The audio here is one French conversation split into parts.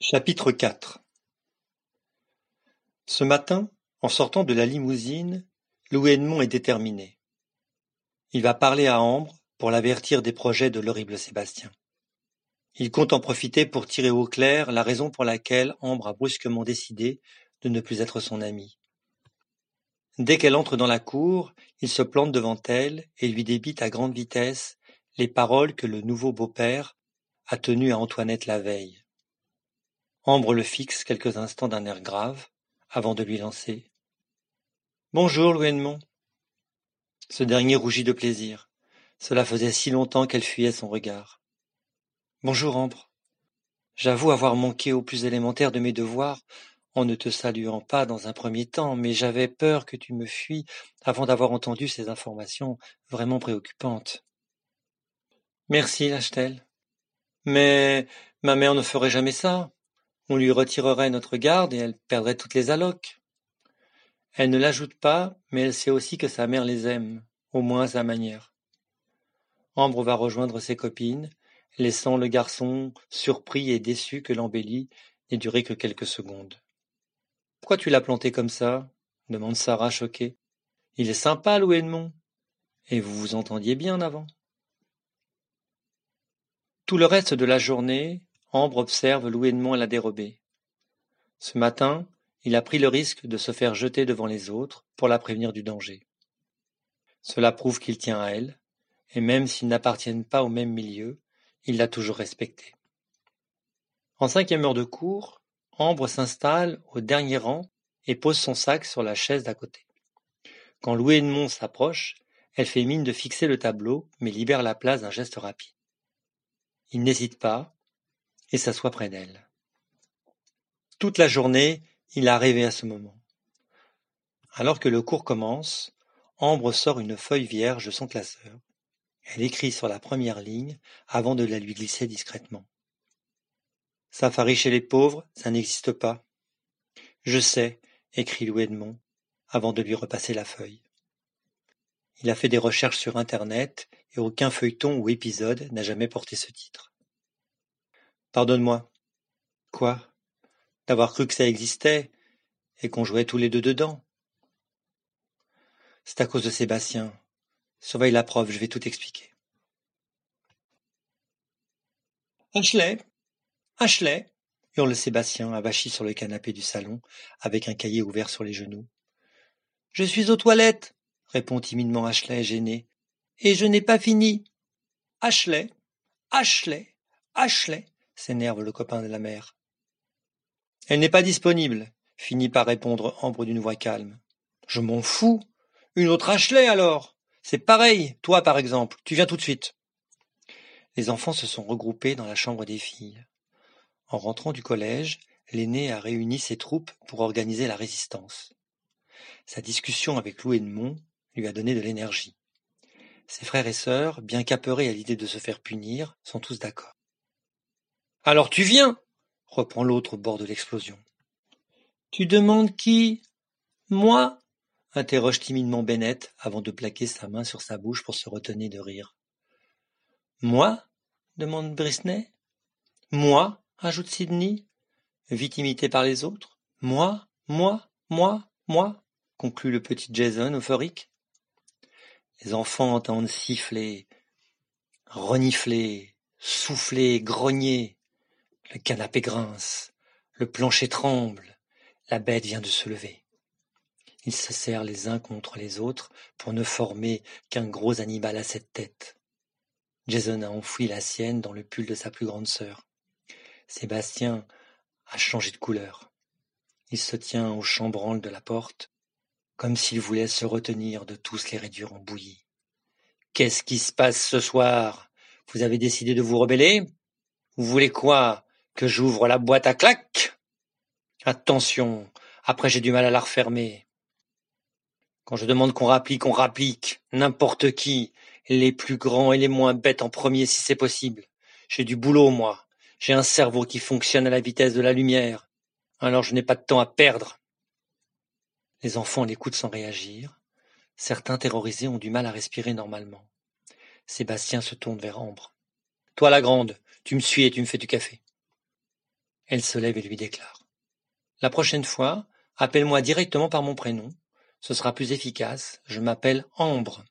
Chapitre IV Ce matin, en sortant de la limousine, Louis Edmond est déterminé. Il va parler à Ambre pour l'avertir des projets de l'horrible Sébastien. Il compte en profiter pour tirer au clair la raison pour laquelle Ambre a brusquement décidé de ne plus être son amie. Dès qu'elle entre dans la cour, il se plante devant elle et lui débite à grande vitesse les paroles que le nouveau beau-père a tenues à Antoinette la veille. Ambre le fixe quelques instants d'un air grave, avant de lui lancer. Bonjour, Louis Ce dernier rougit de plaisir. Cela faisait si longtemps qu'elle fuyait son regard. Bonjour, Ambre. J'avoue avoir manqué au plus élémentaire de mes devoirs en ne te saluant pas dans un premier temps, mais j'avais peur que tu me fuis avant d'avoir entendu ces informations vraiment préoccupantes. Merci, lâche-t-elle. Mais ma mère ne ferait jamais ça. On lui retirerait notre garde et elle perdrait toutes les allocs. Elle ne l'ajoute pas, mais elle sait aussi que sa mère les aime, au moins à sa manière. Ambre va rejoindre ses copines, laissant le garçon surpris et déçu que l'embellie n'ait duré que quelques secondes. Pourquoi tu l'as planté comme ça? demande Sarah choquée. Il est sympa, Louis Edmond. Et vous vous entendiez bien avant. Tout le reste de la journée, Ambre observe à la dérobée. Ce matin, il a pris le risque de se faire jeter devant les autres pour la prévenir du danger. Cela prouve qu'il tient à elle, et même s'ils n'appartiennent pas au même milieu, il l'a toujours respectée. En cinquième heure de cours, Ambre s'installe au dernier rang et pose son sac sur la chaise d'à côté. Quand Louis Edmond s'approche, elle fait mine de fixer le tableau, mais libère la place d'un geste rapide. Il n'hésite pas, et s'assoit près d'elle. Toute la journée, il a rêvé à ce moment. Alors que le cours commence, Ambre sort une feuille vierge de son classeur. Elle écrit sur la première ligne avant de la lui glisser discrètement. Safari chez les pauvres, ça n'existe pas. Je sais, écrit Louis Edmond, avant de lui repasser la feuille. Il a fait des recherches sur Internet et aucun feuilleton ou épisode n'a jamais porté ce titre. Pardonne-moi. Quoi? D'avoir cru que ça existait et qu'on jouait tous les deux dedans? C'est à cause de Sébastien. Surveille la preuve, je vais tout expliquer. Ashley Ashley hurle Sébastien, avachi sur le canapé du salon, avec un cahier ouvert sur les genoux. Je suis aux toilettes, répond timidement Ashley, gêné. Et je n'ai pas fini. Ashley Ashley Ashley s'énerve le copain de la mère. Elle n'est pas disponible, finit par répondre Ambre d'une voix calme. Je m'en fous. Une autre Ashley alors. C'est pareil, toi par exemple, tu viens tout de suite. Les enfants se sont regroupés dans la chambre des filles. En rentrant du collège, l'aîné a réuni ses troupes pour organiser la résistance. Sa discussion avec Lou Edmond lui a donné de l'énergie. Ses frères et sœurs, bien qu'apeurés à l'idée de se faire punir, sont tous d'accord. Alors tu viens reprend l'autre au bord de l'explosion. Tu demandes qui? Moi interroge timidement Bennett avant de plaquer sa main sur sa bouche pour se retenir de rire. Moi? demande Brisney. Moi ajoute Sidney, vite imité par les autres. Moi, moi, moi, moi conclut le petit Jason euphorique. Les enfants entendent siffler, renifler, souffler, grogner. Le canapé grince, le plancher tremble, la bête vient de se lever. Ils se serrent les uns contre les autres pour ne former qu'un gros animal à sept têtes. Jason a enfoui la sienne dans le pull de sa plus grande sœur. Sébastien a changé de couleur. Il se tient au chambranle de la porte, comme s'il voulait se retenir de tous les réduire en bouillie. Qu'est-ce qui se passe ce soir? Vous avez décidé de vous rebeller? Vous voulez quoi? Que j'ouvre la boîte à claques Attention, après j'ai du mal à la refermer. Quand je demande qu'on rapplique, on rapplique. N'importe qui. Les plus grands et les moins bêtes en premier si c'est possible. J'ai du boulot, moi. J'ai un cerveau qui fonctionne à la vitesse de la lumière. Alors je n'ai pas de temps à perdre. Les enfants l'écoutent sans réagir. Certains terrorisés ont du mal à respirer normalement. Sébastien se tourne vers Ambre. Toi la grande, tu me suis et tu me fais du café. Elle se lève et lui déclare. La prochaine fois, appelle-moi directement par mon prénom. Ce sera plus efficace. Je m'appelle Ambre.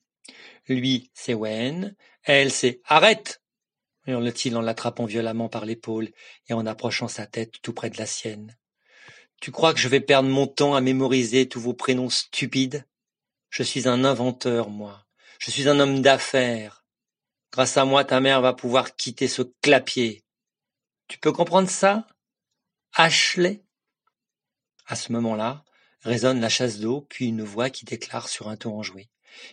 Lui, c'est Wen. Elle, c'est Arrête! hurle-t-il en l'attrapant violemment par l'épaule et en approchant sa tête tout près de la sienne. Tu crois que je vais perdre mon temps à mémoriser tous vos prénoms stupides? Je suis un inventeur, moi. Je suis un homme d'affaires. Grâce à moi, ta mère va pouvoir quitter ce clapier. Tu peux comprendre ça? Ashley? À ce moment-là, résonne la chasse d'eau, puis une voix qui déclare sur un ton enjoué.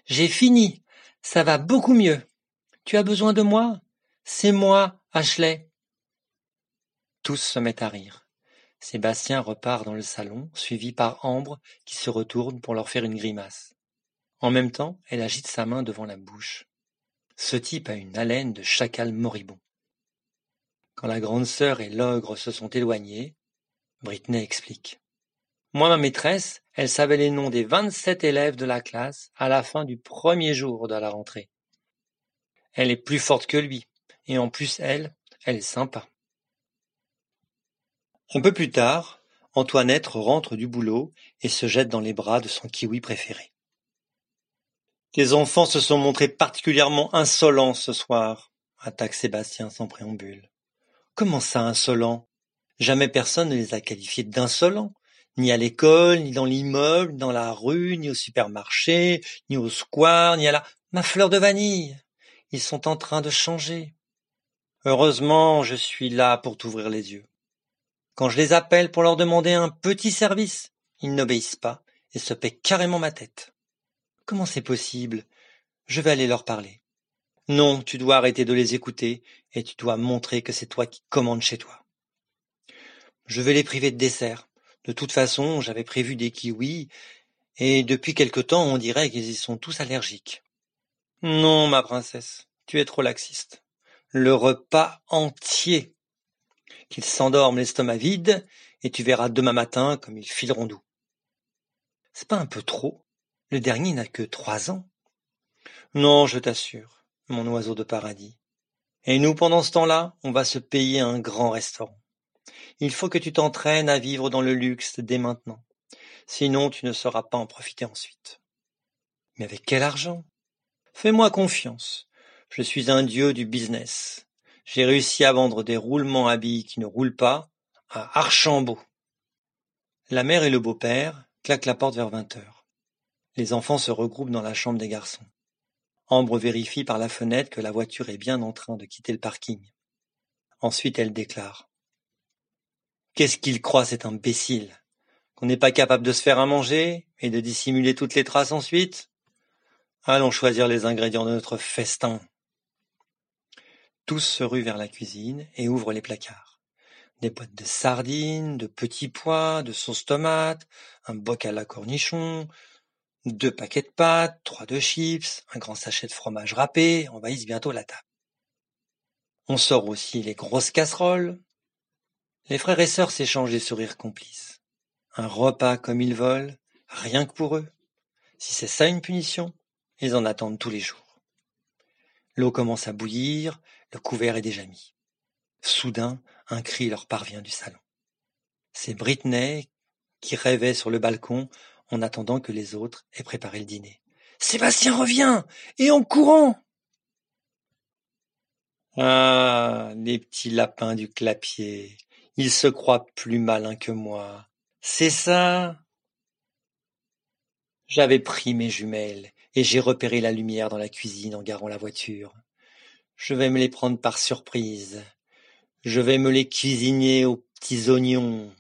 J'ai fini. Ça va beaucoup mieux. Tu as besoin de moi? C'est moi, Ashley. Tous se mettent à rire. Sébastien repart dans le salon, suivi par Ambre qui se retourne pour leur faire une grimace. En même temps, elle agite sa main devant la bouche. Ce type a une haleine de chacal moribond. Quand la grande sœur et l'ogre se sont éloignés, Britney explique. Moi, ma maîtresse, elle savait les noms des vingt-sept élèves de la classe à la fin du premier jour de la rentrée. Elle est plus forte que lui, et en plus elle, elle est sympa. Un peu plus tard, Antoinette rentre du boulot et se jette dans les bras de son kiwi préféré. Tes enfants se sont montrés particulièrement insolents ce soir, attaque Sébastien sans préambule. Comment ça insolents Jamais personne ne les a qualifiés d'insolents, ni à l'école, ni dans l'immeuble, ni dans la rue, ni au supermarché, ni au square, ni à la... Ma fleur de vanille Ils sont en train de changer. Heureusement, je suis là pour t'ouvrir les yeux. Quand je les appelle pour leur demander un petit service, ils n'obéissent pas et se paient carrément ma tête. Comment c'est possible? Je vais aller leur parler. Non, tu dois arrêter de les écouter et tu dois montrer que c'est toi qui commandes chez toi. Je vais les priver de dessert. De toute façon, j'avais prévu des kiwis et depuis quelque temps on dirait qu'ils y sont tous allergiques. Non, ma princesse, tu es trop laxiste. Le repas entier. Qu'ils s'endorment l'estomac vide et tu verras demain matin comme ils fileront doux. C'est pas un peu trop? Le dernier n'a que trois ans. Non, je t'assure, mon oiseau de paradis. Et nous, pendant ce temps-là, on va se payer un grand restaurant. Il faut que tu t'entraînes à vivre dans le luxe dès maintenant. Sinon, tu ne sauras pas en profiter ensuite. Mais avec quel argent? Fais-moi confiance. Je suis un dieu du business. J'ai réussi à vendre des roulements à billes qui ne roulent pas à Archambault. La mère et le beau-père claquent la porte vers vingt heures. Les enfants se regroupent dans la chambre des garçons. Ambre vérifie par la fenêtre que la voiture est bien en train de quitter le parking. Ensuite elle déclare. Qu'est-ce qu'il croit cet imbécile? Qu'on n'est pas capable de se faire à manger et de dissimuler toutes les traces ensuite? Allons choisir les ingrédients de notre festin. Tous se ruent vers la cuisine et ouvrent les placards. Des boîtes de sardines, de petits pois, de sauce tomate, un bocal à cornichons, deux paquets de pâtes, trois de chips, un grand sachet de fromage râpé envahissent bientôt la table. On sort aussi les grosses casseroles. Les frères et sœurs s'échangent des sourires complices. Un repas comme ils veulent, rien que pour eux. Si c'est ça une punition, ils en attendent tous les jours. L'eau commence à bouillir, le couvert est déjà mis. Soudain, un cri leur parvient du salon. C'est Britney qui rêvait sur le balcon en attendant que les autres aient préparé le dîner. Sébastien revient Et en courant Ah. Les petits lapins du clapier. Ils se croient plus malins que moi. C'est ça. J'avais pris mes jumelles et j'ai repéré la lumière dans la cuisine en garant la voiture. Je vais me les prendre par surprise. Je vais me les cuisiner aux petits oignons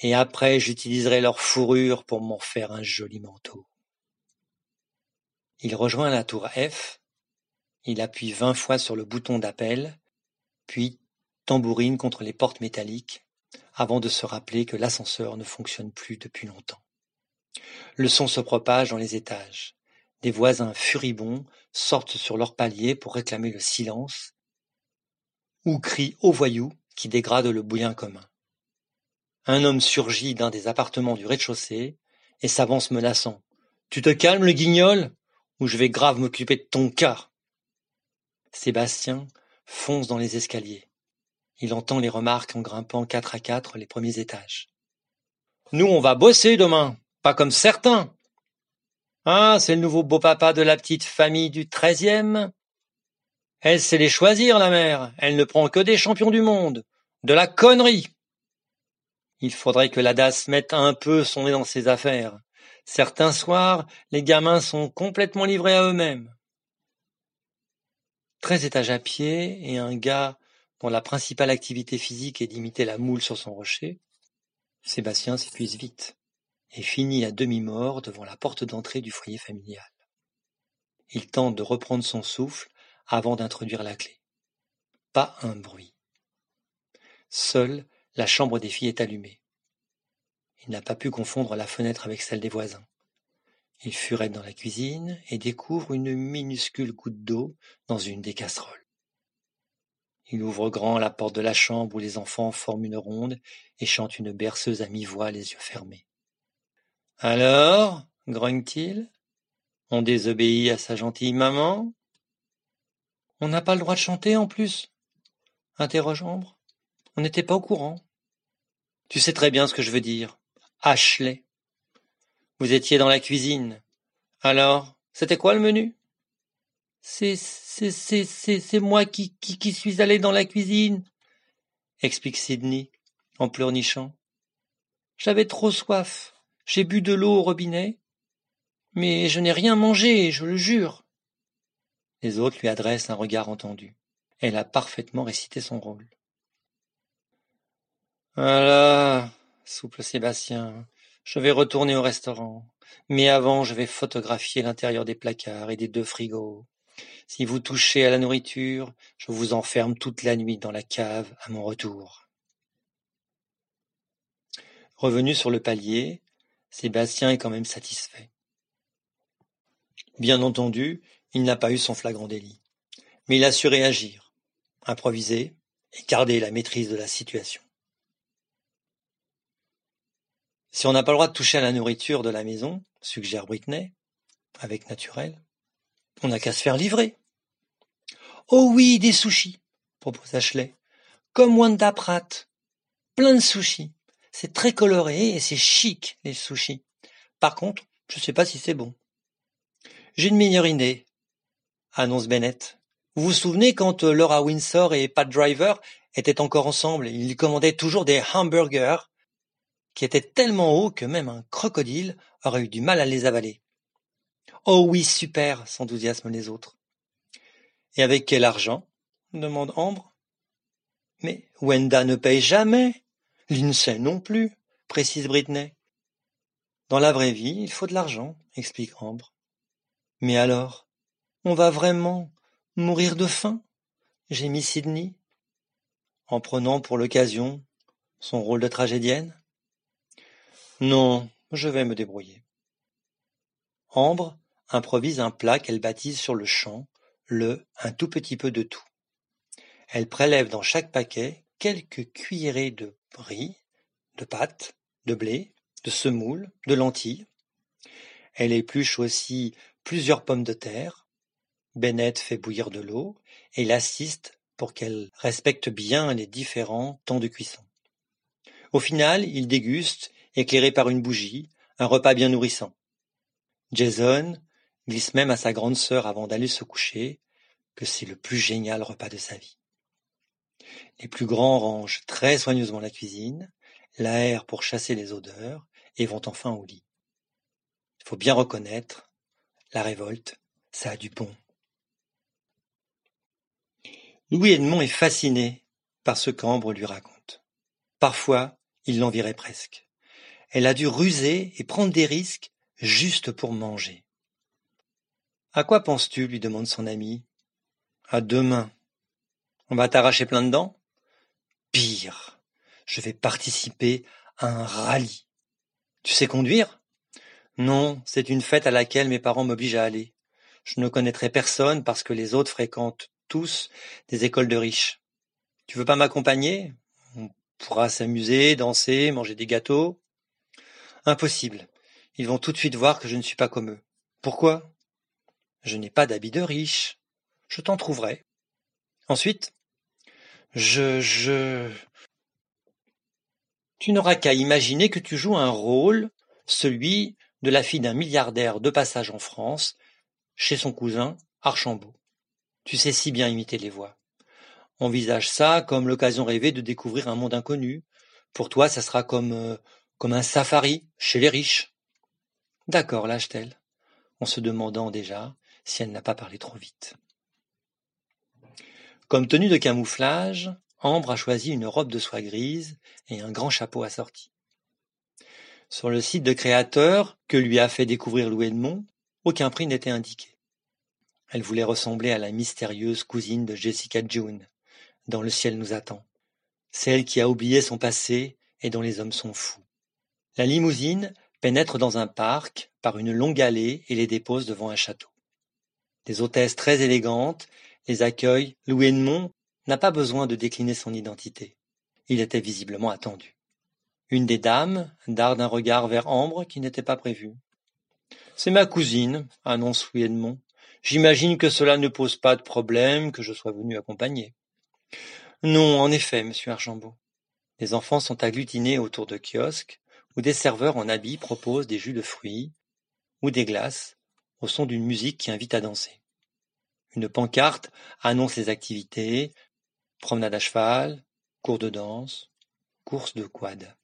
et après j'utiliserai leur fourrure pour m'en faire un joli manteau. Il rejoint la tour F, il appuie vingt fois sur le bouton d'appel, puis tambourine contre les portes métalliques, avant de se rappeler que l'ascenseur ne fonctionne plus depuis longtemps. Le son se propage dans les étages. Des voisins furibonds sortent sur leur palier pour réclamer le silence ou crient aux voyous qui dégradent le bouillon commun. Un homme surgit d'un des appartements du rez-de-chaussée et s'avance menaçant. Tu te calmes, le guignol, ou je vais grave m'occuper de ton cas. Sébastien fonce dans les escaliers. Il entend les remarques en grimpant quatre à quatre les premiers étages. Nous, on va bosser demain, pas comme certains. Ah, c'est le nouveau beau-papa de la petite famille du treizième. Elle sait les choisir, la mère. Elle ne prend que des champions du monde. De la connerie. Il faudrait que la DAS mette un peu son nez dans ses affaires. Certains soirs, les gamins sont complètement livrés à eux-mêmes. Treize étages à pied et un gars dont la principale activité physique est d'imiter la moule sur son rocher, Sébastien s'épuise vite et finit à demi-mort devant la porte d'entrée du foyer familial. Il tente de reprendre son souffle avant d'introduire la clé. Pas un bruit. Seule la chambre des filles est allumée. Il n'a pas pu confondre la fenêtre avec celle des voisins. Il furette dans la cuisine et découvre une minuscule goutte d'eau dans une des casseroles. Il ouvre grand la porte de la chambre où les enfants forment une ronde et chantent une berceuse à mi-voix les yeux fermés. Alors, grogne-t-il, on désobéit à sa gentille maman? On n'a pas le droit de chanter en plus interroge Ambre. On n'était pas au courant. Tu sais très bien ce que je veux dire. Ashley. Vous étiez dans la cuisine. Alors, c'était quoi le menu? C'est c'est c'est c'est moi qui, qui qui suis allé dans la cuisine, explique Sidney en pleurnichant. J'avais trop soif. J'ai bu de l'eau au robinet, mais je n'ai rien mangé, je le jure. Les autres lui adressent un regard entendu. Elle a parfaitement récité son rôle. Voilà, souple Sébastien, je vais retourner au restaurant. Mais avant, je vais photographier l'intérieur des placards et des deux frigos. Si vous touchez à la nourriture, je vous enferme toute la nuit dans la cave à mon retour. Revenu sur le palier, Sébastien est quand même satisfait. Bien entendu, il n'a pas eu son flagrant délit. Mais il a su réagir, improviser et garder la maîtrise de la situation. Si on n'a pas le droit de toucher à la nourriture de la maison, suggère Britney, avec naturel, on n'a qu'à se faire livrer. Oh oui, des sushis, propose Ashley. Comme Wanda Pratt. Plein de sushis. C'est très coloré et c'est chic, les sushis. Par contre, je sais pas si c'est bon. J'ai une meilleure idée, annonce Bennett. Vous vous souvenez quand euh, Laura Windsor et Pat Driver étaient encore ensemble, ils commandaient toujours des hamburgers qui étaient tellement hauts que même un crocodile aurait eu du mal à les avaler. Oh oui, super, s'enthousiasment les autres. Et avec quel argent? demande Ambre. Mais Wenda ne paye jamais. Lindsay non plus, précise Britney. Dans la vraie vie, il faut de l'argent, explique Ambre. Mais alors, on va vraiment mourir de faim? Gémit Sydney, en prenant pour l'occasion son rôle de tragédienne? Non, je vais me débrouiller. Ambre improvise un plat qu'elle baptise sur le champ le un tout petit peu de tout. Elle prélève dans chaque paquet quelques cuillerées de riz, de pâtes, de blé, de semoule, de lentilles. Elle épluche aussi plusieurs pommes de terre. Bennett fait bouillir de l'eau et l'assiste pour qu'elle respecte bien les différents temps de cuisson. Au final, il déguste, éclairé par une bougie, un repas bien nourrissant. Jason glisse même à sa grande sœur avant d'aller se coucher que c'est le plus génial repas de sa vie. Les plus grands rangent très soigneusement la cuisine, l'aèrent pour chasser les odeurs et vont enfin au lit. Il faut bien reconnaître, la révolte, ça a du bon. Louis Edmond est fasciné par ce qu'Ambre lui raconte. Parfois, il l'envirait presque. Elle a dû ruser et prendre des risques juste pour manger. À quoi penses-tu lui demande son ami. À demain. On va t'arracher plein de dents? Pire, je vais participer à un rallye. Tu sais conduire? Non, c'est une fête à laquelle mes parents m'obligent à aller. Je ne connaîtrai personne parce que les autres fréquentent tous des écoles de riches. Tu veux pas m'accompagner? On pourra s'amuser, danser, manger des gâteaux. Impossible. Ils vont tout de suite voir que je ne suis pas comme eux. Pourquoi? Je n'ai pas d'habit de riche. Je t'en trouverai. Ensuite, Je, je... Tu n'auras qu'à imaginer que tu joues un rôle, celui de la fille d'un milliardaire de passage en France, chez son cousin Archambault. Tu sais si bien imiter les voix. Envisage ça comme l'occasion rêvée de découvrir un monde inconnu. Pour toi, ça sera comme, euh, comme un safari chez les riches. D'accord, lâche-t-elle, en se demandant déjà si elle n'a pas parlé trop vite. Comme tenue de camouflage, Ambre a choisi une robe de soie grise et un grand chapeau assorti. Sur le site de créateur que lui a fait découvrir Louis Edmond, aucun prix n'était indiqué. Elle voulait ressembler à la mystérieuse cousine de Jessica June, dans Le ciel nous attend, celle qui a oublié son passé et dont les hommes sont fous. La limousine pénètre dans un parc par une longue allée et les dépose devant un château. Des hôtesses très élégantes les accueillent. Louis Edmond n'a pas besoin de décliner son identité. Il était visiblement attendu. Une des dames darde un regard vers Ambre qui n'était pas prévu. C'est ma cousine, annonce Louis Edmond. J'imagine que cela ne pose pas de problème que je sois venu accompagner. Non, en effet, monsieur Archambault. Les enfants sont agglutinés autour de kiosques où des serveurs en habits proposent des jus de fruits ou des glaces au son d'une musique qui invite à danser. Une pancarte annonce les activités, promenade à cheval, cours de danse, course de quad.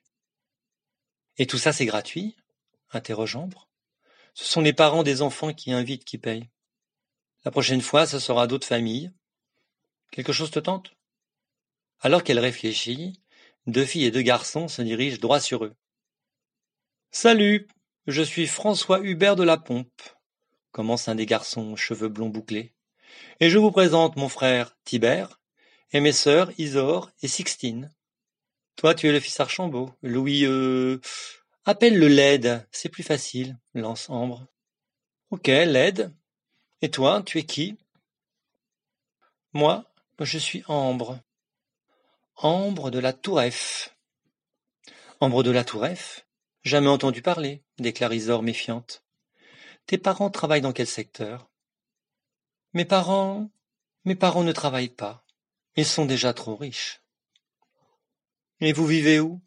Et tout ça c'est gratuit? interroge Ambre. Ce sont les parents des enfants qui invitent qui payent. La prochaine fois, ce sera d'autres familles. Quelque chose te tente? Alors qu'elle réfléchit, deux filles et deux garçons se dirigent droit sur eux. Salut, je suis François Hubert de la Pompe, commence un des garçons aux cheveux blonds bouclés. Et je vous présente mon frère Tibère et mes sœurs Isor et Sixtine. Toi, tu es le fils Archambault. Louis, euh... Appelle-le LED, c'est plus facile, lance Ambre. Ok, LED. Et toi, tu es qui? Moi, je suis Ambre. Ambre de la Toureffe. Ambre de la Toureffe Jamais entendu parler, déclare Isor méfiante. Tes parents travaillent dans quel secteur? Mes parents. Mes parents ne travaillent pas. Ils sont déjà trop riches. Et vous vivez où?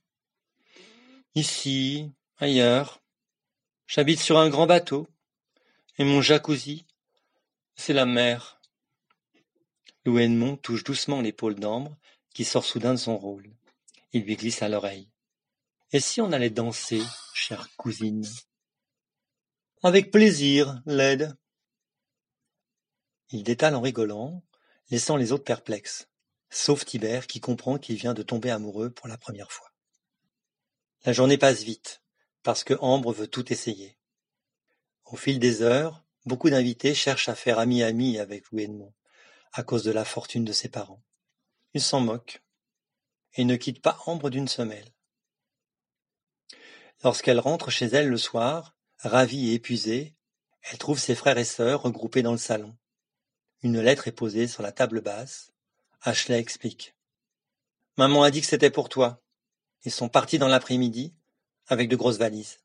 Ici, ailleurs. J'habite sur un grand bateau. Et mon jacuzzi, c'est la mer. Louenmont touche doucement l'épaule d'Ambre, qui sort soudain de son rôle. Il lui glisse à l'oreille. Et si on allait danser, chère cousine? Avec plaisir, Led. Il détale en rigolant, laissant les autres perplexes, sauf Tibère qui comprend qu'il vient de tomber amoureux pour la première fois. La journée passe vite, parce que Ambre veut tout essayer. Au fil des heures, beaucoup d'invités cherchent à faire ami-ami avec Louis Edmond, à cause de la fortune de ses parents. Ils s'en moquent, et ne quittent pas Ambre d'une semelle. Lorsqu'elle rentre chez elle le soir, ravie et épuisée, elle trouve ses frères et sœurs regroupés dans le salon. Une lettre est posée sur la table basse. Ashley explique. Maman a dit que c'était pour toi. Ils sont partis dans l'après-midi avec de grosses valises.